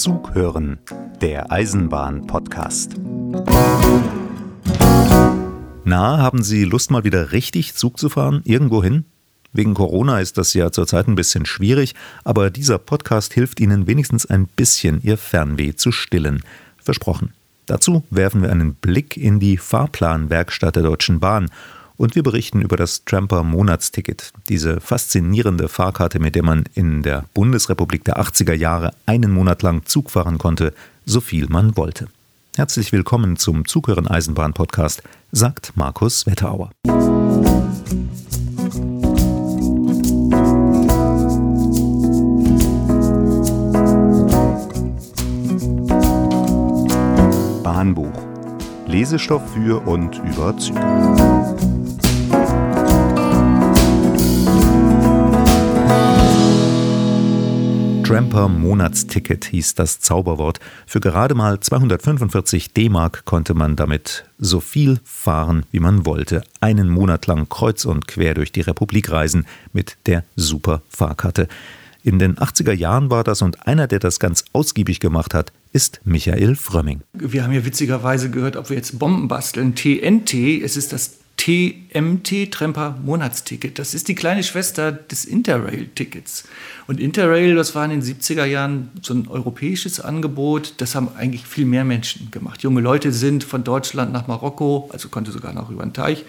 Zug hören, der Eisenbahn-Podcast. Na, haben Sie Lust, mal wieder richtig Zug zu fahren? Irgendwo hin? Wegen Corona ist das ja zurzeit ein bisschen schwierig, aber dieser Podcast hilft Ihnen wenigstens ein bisschen, Ihr Fernweh zu stillen. Versprochen. Dazu werfen wir einen Blick in die Fahrplanwerkstatt der Deutschen Bahn und wir berichten über das Tramper Monatsticket, diese faszinierende Fahrkarte, mit der man in der Bundesrepublik der 80er Jahre einen Monat lang Zug fahren konnte, so viel man wollte. Herzlich willkommen zum Zughören Eisenbahn Podcast, sagt Markus Wetterauer. Bahnbuch. Lesestoff für und über Züge. Tramper Monatsticket hieß das Zauberwort. Für gerade mal 245 D-Mark konnte man damit so viel fahren, wie man wollte. Einen Monat lang kreuz und quer durch die Republik reisen mit der Super Fahrkarte. In den 80er Jahren war das und einer, der das ganz ausgiebig gemacht hat, ist Michael Frömming. Wir haben ja witzigerweise gehört, ob wir jetzt Bomben basteln. TNT, es ist das TMT Tremper Monatsticket. Das ist die kleine Schwester des Interrail-Tickets. Und Interrail, das war in den 70er Jahren so ein europäisches Angebot. Das haben eigentlich viel mehr Menschen gemacht. Junge Leute sind von Deutschland nach Marokko, also konnte sogar noch über den Teich,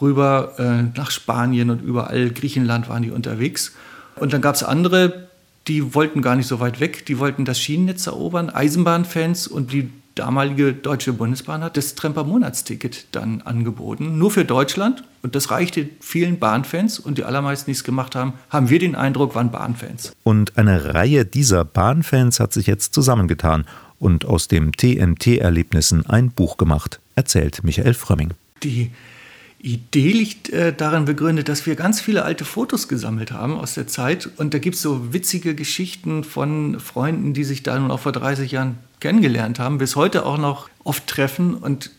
rüber äh, nach Spanien und überall, Griechenland waren die unterwegs. Und dann gab es andere, die wollten gar nicht so weit weg, die wollten das Schienennetz erobern, Eisenbahnfans und die damalige Deutsche Bundesbahn hat das Tremper Monatsticket dann angeboten, nur für Deutschland. Und das reichte vielen Bahnfans und die allermeisten, die es gemacht haben, haben wir den Eindruck, waren Bahnfans. Und eine Reihe dieser Bahnfans hat sich jetzt zusammengetan und aus dem TNT-Erlebnissen ein Buch gemacht, erzählt Michael Frömming. Die Idee liegt äh, darin begründet, dass wir ganz viele alte Fotos gesammelt haben aus der Zeit. Und da gibt es so witzige Geschichten von Freunden, die sich da nun auch vor 30 Jahren kennengelernt haben, bis heute auch noch oft treffen. Und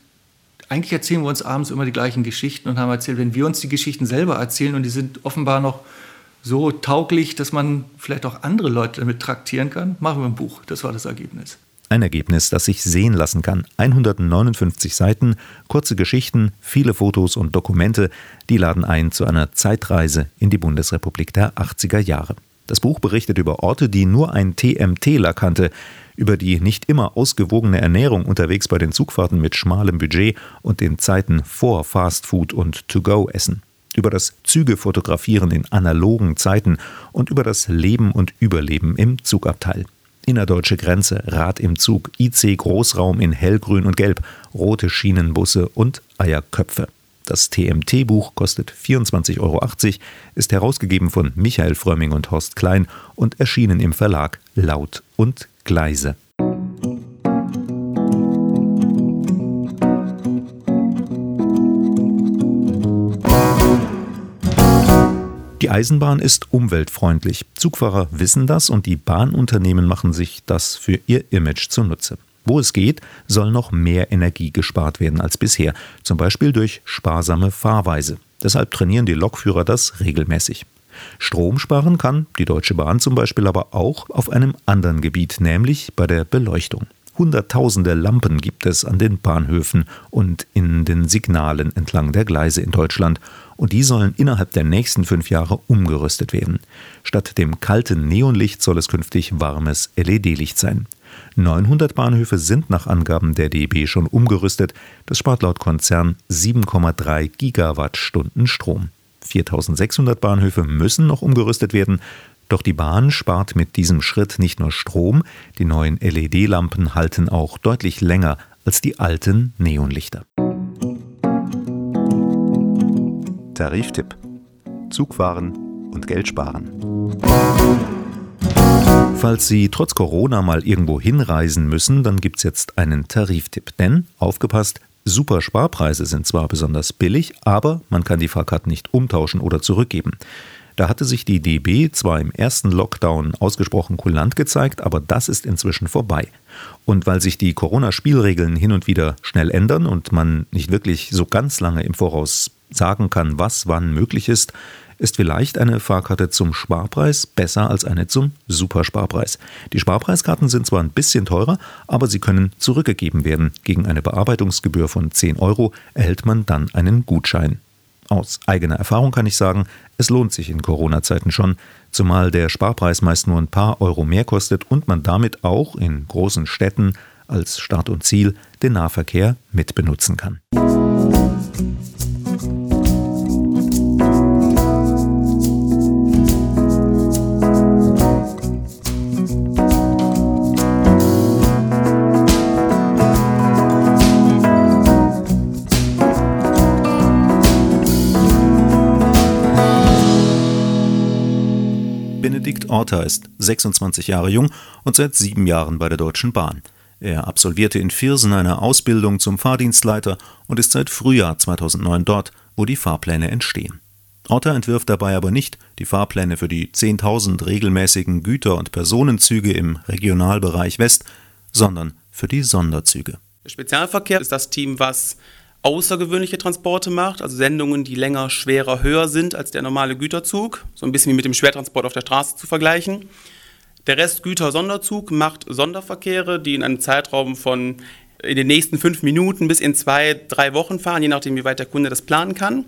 eigentlich erzählen wir uns abends immer die gleichen Geschichten und haben erzählt, wenn wir uns die Geschichten selber erzählen und die sind offenbar noch so tauglich, dass man vielleicht auch andere Leute damit traktieren kann, machen wir ein Buch. Das war das Ergebnis. Ein Ergebnis, das sich sehen lassen kann. 159 Seiten, kurze Geschichten, viele Fotos und Dokumente, die laden ein zu einer Zeitreise in die Bundesrepublik der 80er Jahre. Das Buch berichtet über Orte, die nur ein TMTler kannte, über die nicht immer ausgewogene Ernährung unterwegs bei den Zugfahrten mit schmalem Budget und den Zeiten vor Fastfood und To-Go-Essen, über das Züge-Fotografieren in analogen Zeiten und über das Leben und Überleben im Zugabteil innerdeutsche Grenze, Rad im Zug, IC Großraum in hellgrün und gelb, rote Schienenbusse und Eierköpfe. Das TMT-Buch kostet 24,80 Euro, ist herausgegeben von Michael Frömming und Horst Klein und erschienen im Verlag Laut und Gleise. Die Eisenbahn ist umweltfreundlich. Zugfahrer wissen das und die Bahnunternehmen machen sich das für ihr Image zunutze. Wo es geht, soll noch mehr Energie gespart werden als bisher, zum Beispiel durch sparsame Fahrweise. Deshalb trainieren die Lokführer das regelmäßig. Strom sparen kann die Deutsche Bahn zum Beispiel aber auch auf einem anderen Gebiet, nämlich bei der Beleuchtung. Hunderttausende Lampen gibt es an den Bahnhöfen und in den Signalen entlang der Gleise in Deutschland und die sollen innerhalb der nächsten fünf Jahre umgerüstet werden. Statt dem kalten Neonlicht soll es künftig warmes LED-Licht sein. 900 Bahnhöfe sind nach Angaben der DB schon umgerüstet. Das spart laut Konzern 7,3 Gigawattstunden Strom. 4600 Bahnhöfe müssen noch umgerüstet werden. Doch die Bahn spart mit diesem Schritt nicht nur Strom, die neuen LED-Lampen halten auch deutlich länger als die alten Neonlichter. Tariftipp: Zugfahren und Geld sparen. Falls Sie trotz Corona mal irgendwo hinreisen müssen, dann gibt es jetzt einen Tariftipp. Denn, aufgepasst, super Sparpreise sind zwar besonders billig, aber man kann die Fahrkarten nicht umtauschen oder zurückgeben. Da hatte sich die DB zwar im ersten Lockdown ausgesprochen kulant gezeigt, aber das ist inzwischen vorbei. Und weil sich die Corona-Spielregeln hin und wieder schnell ändern und man nicht wirklich so ganz lange im Voraus sagen kann, was wann möglich ist, ist vielleicht eine Fahrkarte zum Sparpreis besser als eine zum Supersparpreis. Die Sparpreiskarten sind zwar ein bisschen teurer, aber sie können zurückgegeben werden. Gegen eine Bearbeitungsgebühr von 10 Euro erhält man dann einen Gutschein. Aus eigener Erfahrung kann ich sagen, es lohnt sich in Corona-Zeiten schon, zumal der Sparpreis meist nur ein paar Euro mehr kostet und man damit auch in großen Städten als Start und Ziel den Nahverkehr mitbenutzen kann. Orta ist 26 Jahre jung und seit sieben Jahren bei der Deutschen Bahn. Er absolvierte in Viersen eine Ausbildung zum Fahrdienstleiter und ist seit Frühjahr 2009 dort, wo die Fahrpläne entstehen. Orta entwirft dabei aber nicht die Fahrpläne für die 10.000 regelmäßigen Güter- und Personenzüge im Regionalbereich West, sondern für die Sonderzüge. Der Spezialverkehr ist das Team, was außergewöhnliche Transporte macht, also Sendungen, die länger, schwerer, höher sind als der normale Güterzug, so ein bisschen wie mit dem Schwertransport auf der Straße zu vergleichen. Der Rest Güter-Sonderzug macht Sonderverkehre, die in einem Zeitraum von in den nächsten fünf Minuten bis in zwei, drei Wochen fahren, je nachdem, wie weit der Kunde das planen kann.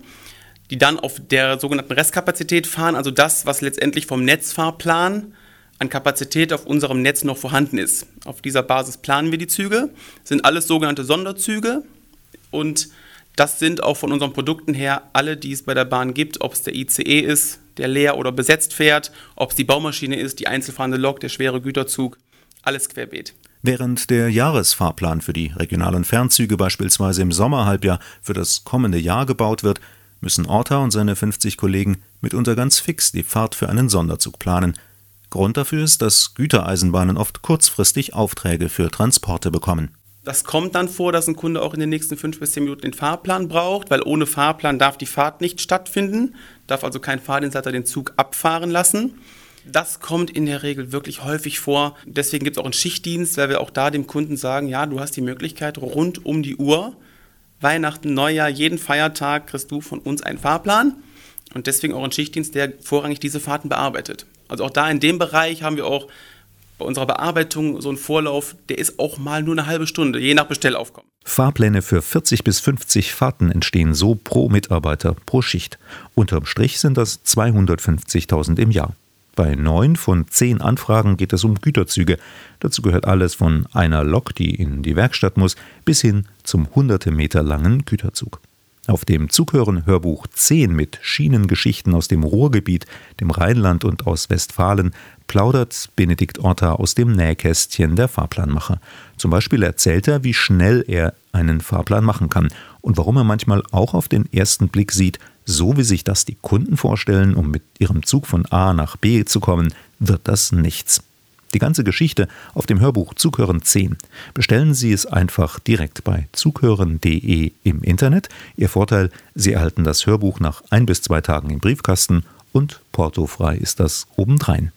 Die dann auf der sogenannten Restkapazität fahren, also das, was letztendlich vom Netzfahrplan an Kapazität auf unserem Netz noch vorhanden ist. Auf dieser Basis planen wir die Züge, das sind alles sogenannte Sonderzüge und das sind auch von unseren Produkten her alle, die es bei der Bahn gibt, ob es der ICE ist, der leer oder besetzt fährt, ob es die Baumaschine ist, die einzelfahrende Lok, der schwere Güterzug, alles querbeet. Während der Jahresfahrplan für die regionalen Fernzüge beispielsweise im Sommerhalbjahr für das kommende Jahr gebaut wird, müssen Orta und seine 50 Kollegen mitunter ganz fix die Fahrt für einen Sonderzug planen. Grund dafür ist, dass Gütereisenbahnen oft kurzfristig Aufträge für Transporte bekommen. Das kommt dann vor, dass ein Kunde auch in den nächsten fünf bis zehn Minuten den Fahrplan braucht, weil ohne Fahrplan darf die Fahrt nicht stattfinden, darf also kein Fahrdienstleiter den Zug abfahren lassen. Das kommt in der Regel wirklich häufig vor. Deswegen gibt es auch einen Schichtdienst, weil wir auch da dem Kunden sagen, ja, du hast die Möglichkeit rund um die Uhr, Weihnachten, Neujahr, jeden Feiertag kriegst du von uns einen Fahrplan. Und deswegen auch einen Schichtdienst, der vorrangig diese Fahrten bearbeitet. Also auch da in dem Bereich haben wir auch bei unserer Bearbeitung so ein Vorlauf, der ist auch mal nur eine halbe Stunde, je nach Bestellaufkommen. Fahrpläne für 40 bis 50 Fahrten entstehen so pro Mitarbeiter pro Schicht. Unterm Strich sind das 250.000 im Jahr. Bei neun von zehn Anfragen geht es um Güterzüge. Dazu gehört alles von einer Lok, die in die Werkstatt muss, bis hin zum hunderte Meter langen Güterzug. Auf dem Zughören Hörbuch 10 mit Schienengeschichten aus dem Ruhrgebiet, dem Rheinland und aus Westfalen plaudert Benedikt Orta aus dem Nähkästchen der Fahrplanmacher. Zum Beispiel erzählt er, wie schnell er einen Fahrplan machen kann und warum er manchmal auch auf den ersten Blick sieht, so wie sich das die Kunden vorstellen, um mit ihrem Zug von A nach B zu kommen, wird das nichts. Die ganze Geschichte auf dem Hörbuch Zughören 10. Bestellen Sie es einfach direkt bei zughören.de im Internet. Ihr Vorteil, Sie erhalten das Hörbuch nach ein bis zwei Tagen im Briefkasten und portofrei ist das obendrein.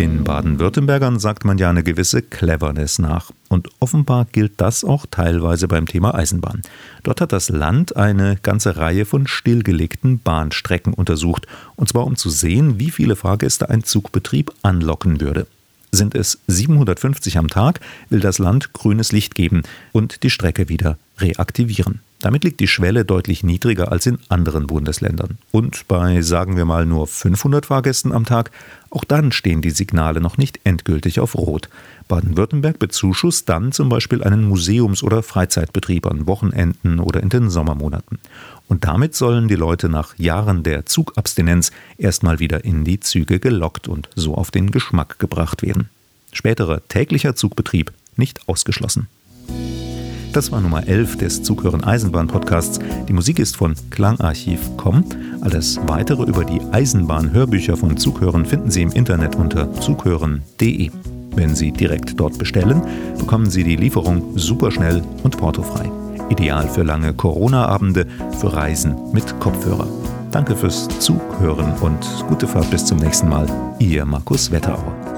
Den Baden-Württembergern sagt man ja eine gewisse Cleverness nach. Und offenbar gilt das auch teilweise beim Thema Eisenbahn. Dort hat das Land eine ganze Reihe von stillgelegten Bahnstrecken untersucht. Und zwar um zu sehen, wie viele Fahrgäste ein Zugbetrieb anlocken würde. Sind es 750 am Tag, will das Land grünes Licht geben und die Strecke wieder reaktivieren. Damit liegt die Schwelle deutlich niedriger als in anderen Bundesländern. Und bei, sagen wir mal, nur 500 Fahrgästen am Tag, auch dann stehen die Signale noch nicht endgültig auf Rot. Baden-Württemberg bezuschusst dann zum Beispiel einen Museums- oder Freizeitbetrieb an Wochenenden oder in den Sommermonaten. Und damit sollen die Leute nach Jahren der Zugabstinenz erstmal wieder in die Züge gelockt und so auf den Geschmack gebracht werden. Späterer täglicher Zugbetrieb nicht ausgeschlossen. Das war Nummer 11 des Zughören Eisenbahn Podcasts. Die Musik ist von Klangarchiv.com. Alles weitere über die Eisenbahn-Hörbücher von Zughören finden Sie im Internet unter zughören.de. Wenn Sie direkt dort bestellen, bekommen Sie die Lieferung superschnell und portofrei. Ideal für lange Corona-Abende, für Reisen mit Kopfhörer. Danke fürs Zuhören und gute Fahrt bis zum nächsten Mal. Ihr Markus Wetterauer.